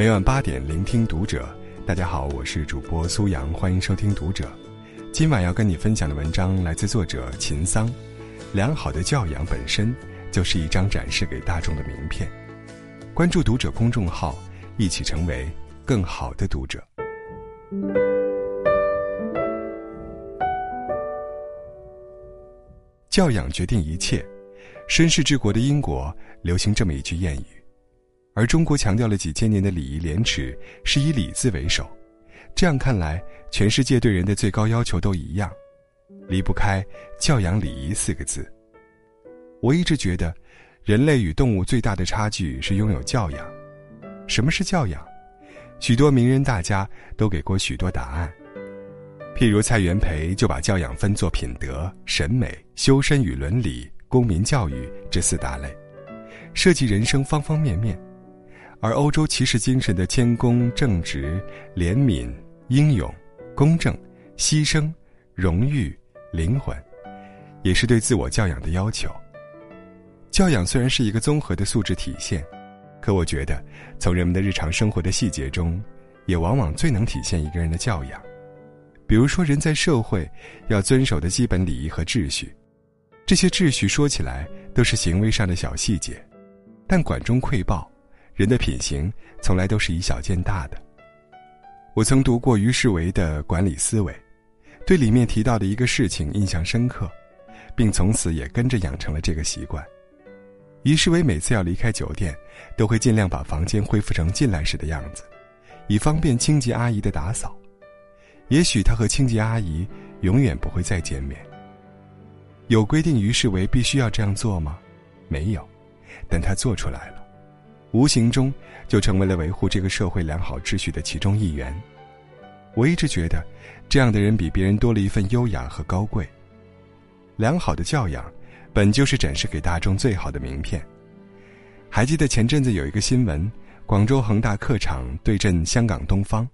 每晚八点，聆听读者。大家好，我是主播苏阳，欢迎收听《读者》。今晚要跟你分享的文章来自作者秦桑。良好的教养本身就是一张展示给大众的名片。关注《读者》公众号，一起成为更好的读者。教养决定一切。绅士治国的英国流行这么一句谚语。而中国强调了几千年的礼仪廉耻，是以礼字为首。这样看来，全世界对人的最高要求都一样，离不开教养礼仪四个字。我一直觉得，人类与动物最大的差距是拥有教养。什么是教养？许多名人大家都给过许多答案。譬如蔡元培就把教养分作品德、审美、修身与伦理、公民教育这四大类，涉及人生方方面面。而欧洲骑士精神的谦恭、正直、怜悯、英勇、公正、牺牲、荣誉、灵魂，也是对自我教养的要求。教养虽然是一个综合的素质体现，可我觉得，从人们的日常生活的细节中，也往往最能体现一个人的教养。比如说，人在社会要遵守的基本礼仪和秩序，这些秩序说起来都是行为上的小细节，但管中窥豹。人的品行从来都是以小见大的。我曾读过于世维的《管理思维》，对里面提到的一个事情印象深刻，并从此也跟着养成了这个习惯。于世维每次要离开酒店，都会尽量把房间恢复成进来时的样子，以方便清洁阿姨的打扫。也许他和清洁阿姨永远不会再见面。有规定于世维必须要这样做吗？没有，但他做出来了。无形中就成为了维护这个社会良好秩序的其中一员。我一直觉得，这样的人比别人多了一份优雅和高贵。良好的教养，本就是展示给大众最好的名片。还记得前阵子有一个新闻，广州恒大客场对阵香港东方，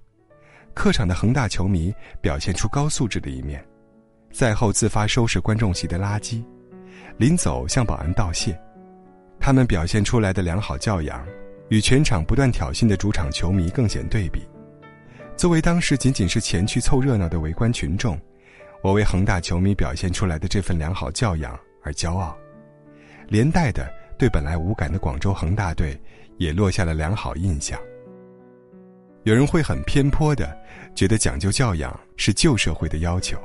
客场的恒大球迷表现出高素质的一面，赛后自发收拾观众席的垃圾，临走向保安道谢。他们表现出来的良好教养，与全场不断挑衅的主场球迷更显对比。作为当时仅仅是前去凑热闹的围观群众，我为恒大球迷表现出来的这份良好教养而骄傲，连带的对本来无感的广州恒大队也落下了良好印象。有人会很偏颇的觉得讲究教养是旧社会的要求，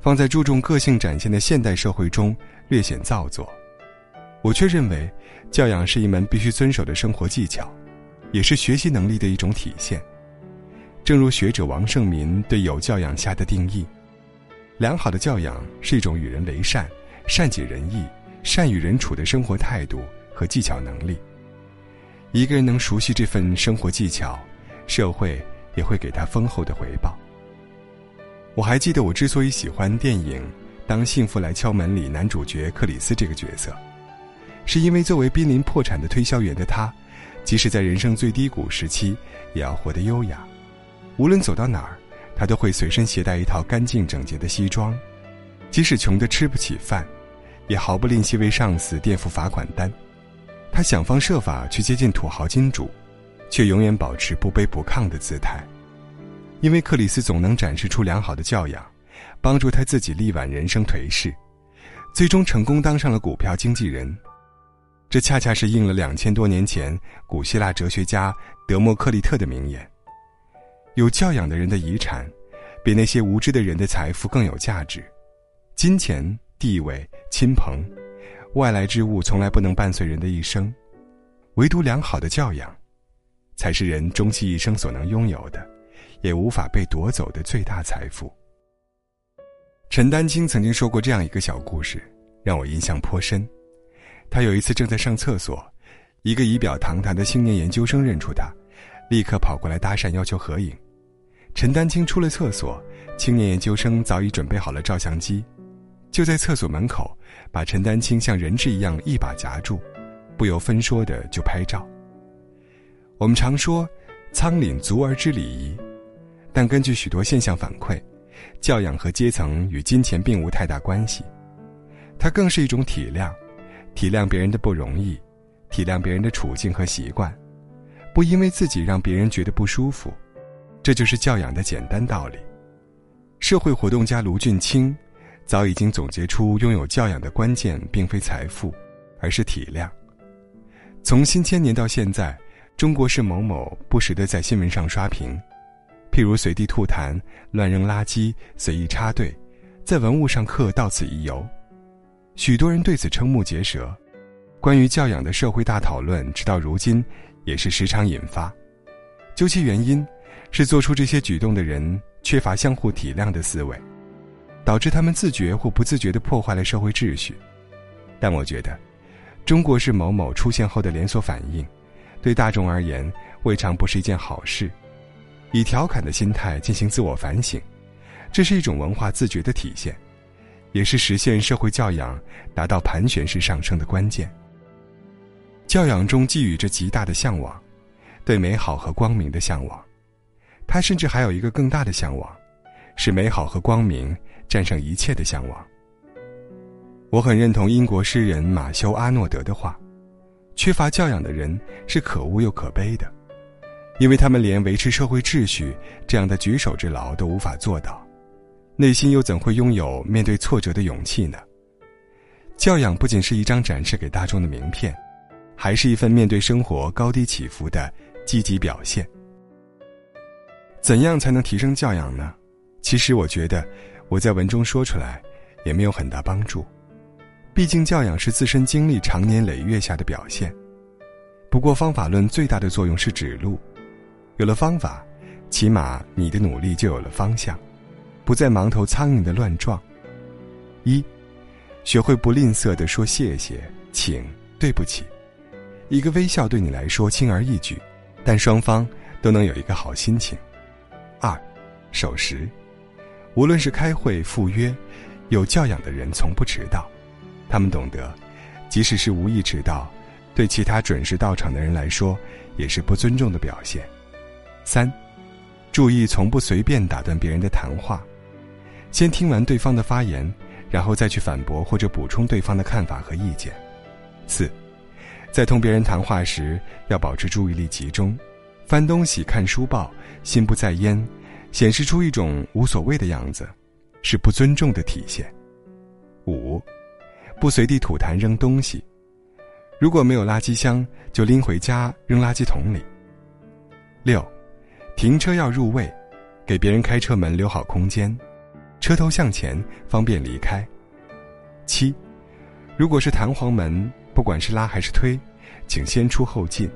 放在注重个性展现的现代社会中略显造作。我却认为，教养是一门必须遵守的生活技巧，也是学习能力的一种体现。正如学者王胜民对有教养下的定义：良好的教养是一种与人为善、善解人意、善与人处的生活态度和技巧能力。一个人能熟悉这份生活技巧，社会也会给他丰厚的回报。我还记得，我之所以喜欢电影《当幸福来敲门》里男主角克里斯这个角色。是因为作为濒临破产的推销员的他，即使在人生最低谷时期，也要活得优雅。无论走到哪儿，他都会随身携带一套干净整洁的西装。即使穷得吃不起饭，也毫不吝惜为上司垫付罚款单。他想方设法去接近土豪金主，却永远保持不卑不亢的姿态。因为克里斯总能展示出良好的教养，帮助他自己力挽人生颓势，最终成功当上了股票经纪人。这恰恰是应了两千多年前古希腊哲学家德谟克利特的名言：“有教养的人的遗产，比那些无知的人的财富更有价值。金钱、地位、亲朋，外来之物从来不能伴随人的一生，唯独良好的教养，才是人终其一生所能拥有的，也无法被夺走的最大财富。”陈丹青曾经说过这样一个小故事，让我印象颇深。他有一次正在上厕所，一个仪表堂堂的青年研究生认出他，立刻跑过来搭讪，要求合影。陈丹青出了厕所，青年研究生早已准备好了照相机，就在厕所门口，把陈丹青像人质一样一把夹住，不由分说的就拍照。我们常说“仓廪足而知礼仪”，但根据许多现象反馈，教养和阶层与金钱并无太大关系，它更是一种体谅。体谅别人的不容易，体谅别人的处境和习惯，不因为自己让别人觉得不舒服，这就是教养的简单道理。社会活动家卢俊清，早已经总结出拥有教养的关键，并非财富，而是体谅。从新千年到现在，中国式某某不时的在新闻上刷屏，譬如随地吐痰、乱扔垃圾、随意插队，在文物上刻“到此一游”，许多人对此瞠目结舌。关于教养的社会大讨论，直到如今也是时常引发。究其原因，是做出这些举动的人缺乏相互体谅的思维，导致他们自觉或不自觉地破坏了社会秩序。但我觉得，中国式某某出现后的连锁反应，对大众而言未尝不是一件好事。以调侃的心态进行自我反省，这是一种文化自觉的体现，也是实现社会教养达到盘旋式上升的关键。教养中寄予着极大的向往，对美好和光明的向往。他甚至还有一个更大的向往，是美好和光明战胜一切的向往。我很认同英国诗人马修·阿诺德的话：缺乏教养的人是可恶又可悲的，因为他们连维持社会秩序这样的举手之劳都无法做到，内心又怎会拥有面对挫折的勇气呢？教养不仅是一张展示给大众的名片。还是一份面对生活高低起伏的积极表现。怎样才能提升教养呢？其实我觉得，我在文中说出来，也没有很大帮助。毕竟教养是自身经历长年累月下的表现。不过方法论最大的作用是指路，有了方法，起码你的努力就有了方向，不再盲头苍蝇的乱撞。一，学会不吝啬的说谢谢、请、对不起。一个微笑对你来说轻而易举，但双方都能有一个好心情。二，守时，无论是开会、赴约，有教养的人从不迟到，他们懂得，即使是无意迟到，对其他准时到场的人来说，也是不尊重的表现。三，注意从不随便打断别人的谈话，先听完对方的发言，然后再去反驳或者补充对方的看法和意见。四。在同别人谈话时，要保持注意力集中，翻东西、看书报，心不在焉，显示出一种无所谓的样子，是不尊重的体现。五，不随地吐痰扔东西，如果没有垃圾箱，就拎回家扔垃圾桶里。六，停车要入位，给别人开车门留好空间，车头向前，方便离开。七，如果是弹簧门。不管是拉还是推，请先出后进。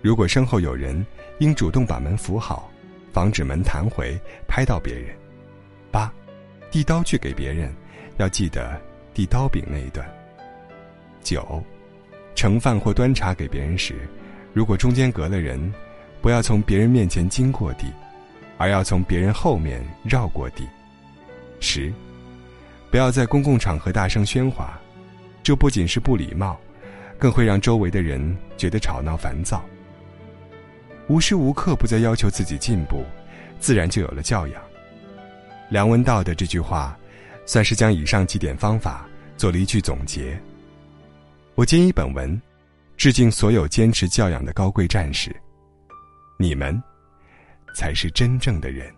如果身后有人，应主动把门扶好，防止门弹回拍到别人。八，递刀具给别人，要记得递刀柄那一段。九，盛饭或端茶给别人时，如果中间隔了人，不要从别人面前经过递，而要从别人后面绕过递。十，不要在公共场合大声喧哗，这不仅是不礼貌。更会让周围的人觉得吵闹烦躁。无时无刻不在要求自己进步，自然就有了教养。梁文道的这句话，算是将以上几点方法做了一句总结。我谨以本文，致敬所有坚持教养的高贵战士。你们，才是真正的人。